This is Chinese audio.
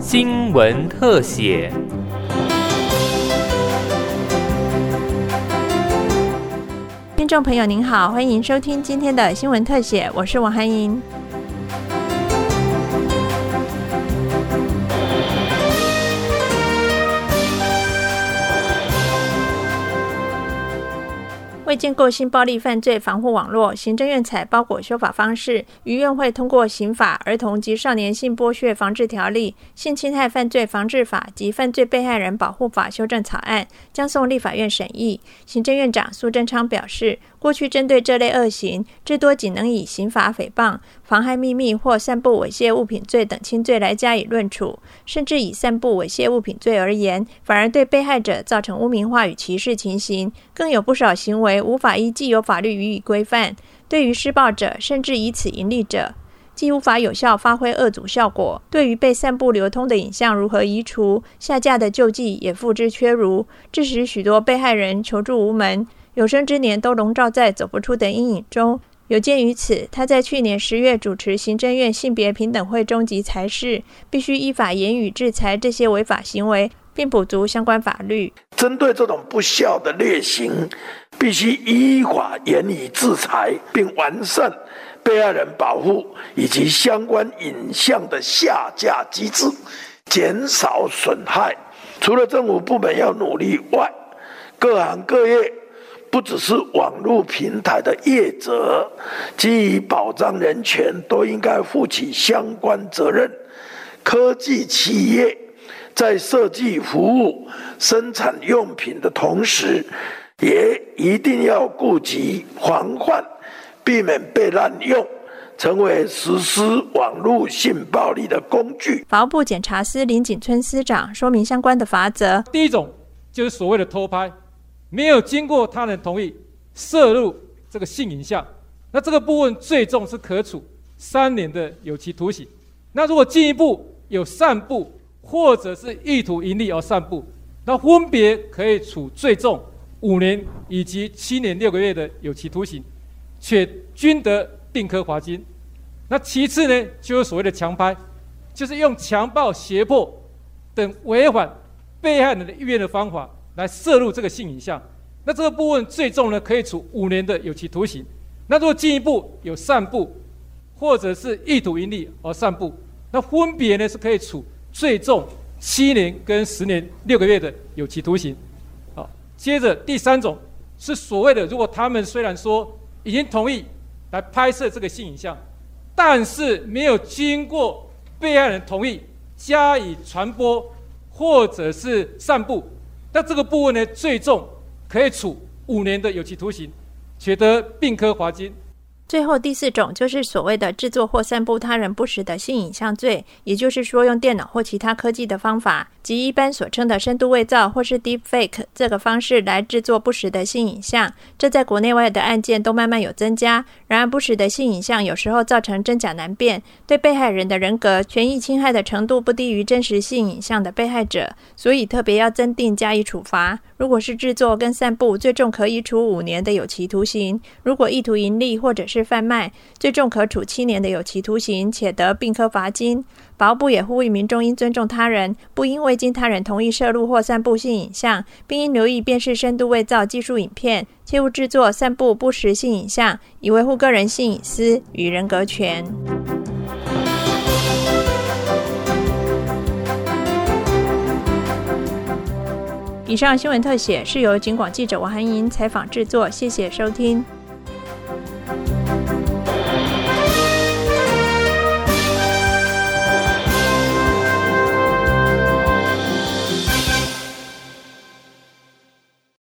新闻特写。听众朋友您好，欢迎收听今天的新闻特写，我是王涵莹。建构性暴力犯罪防护网络，行政院采包裹修法方式，于院会通过《刑法》《儿童及少年性剥削防治条例》《性侵害犯罪防治法》及《犯罪被害人保护法》修正草案，将送立法院审议。行政院长苏贞昌表示。过去针对这类恶行，至多仅能以刑法诽谤、妨害秘密或散布猥亵物品罪等轻罪来加以论处，甚至以散布猥亵物品罪而言，反而对被害者造成污名化与歧视情形，更有不少行为无法依既有法律予以规范。对于施暴者，甚至以此盈利者，既无法有效发挥恶阻效果，对于被散布流通的影像如何移除、下架的救济也付之阙如，致使许多被害人求助无门。有生之年都笼罩在走不出的阴影中。有鉴于此，他在去年十月主持行政院性别平等会中级裁示，必须依法严予制裁这些违法行为，并补足相关法律。针对这种不孝的劣行，必须依法严以制裁，并完善被害人保护以及相关影像的下架机制，减少损害。除了政府部门要努力外，各行各业。不只是网络平台的业者，基于保障人权，都应该负起相关责任。科技企业在设计服务、生产用品的同时，也一定要顾及防范，避免被滥用，成为实施网络性暴力的工具。法务部检察司林景春司长说明相关的法则。第一种就是所谓的偷拍。没有经过他人同意摄入这个性影像，那这个部分最重是可处三年的有期徒刑。那如果进一步有散布或者是意图盈利而散布，那分别可以处最重五年以及七年六个月的有期徒刑，且均得并科罚金。那其次呢，就是所谓的强拍，就是用强暴、胁迫等违反被害人的意愿的方法。来摄入这个性影像，那这个部分最重呢，可以处五年的有期徒刑。那如果进一步有散布，或者是意图盈利而散布，那分别呢是可以处最重七年跟十年六个月的有期徒刑。好，接着第三种是所谓的，如果他们虽然说已经同意来拍摄这个性影像，但是没有经过被害人同意加以传播或者是散布。那这个部分呢，最重可以处五年的有期徒刑，取得并科罚金。最后第四种就是所谓的制作或散布他人不实的性影像罪，也就是说用电脑或其他科技的方法，即一般所称的深度伪造或是 deep fake 这个方式来制作不实的性影像。这在国内外的案件都慢慢有增加。然而不实的性影像有时候造成真假难辨，对被害人的人格权益侵害的程度不低于真实性影像的被害者，所以特别要增定加以处罚。如果是制作跟散布，最重可以处五年的有期徒刑；如果意图盈利或者是是贩卖，最重可处七年的有期徒刑，且得并科罚金。保部也呼吁民众应尊重他人，不应未经他人同意摄入或散布性影像，并应留意辨识深度伪造技术影片，切勿制作、散布不实性影像，以维护个人性隐私与人格权。以上新闻特写是由警广记者王涵莹采访制作，谢谢收听。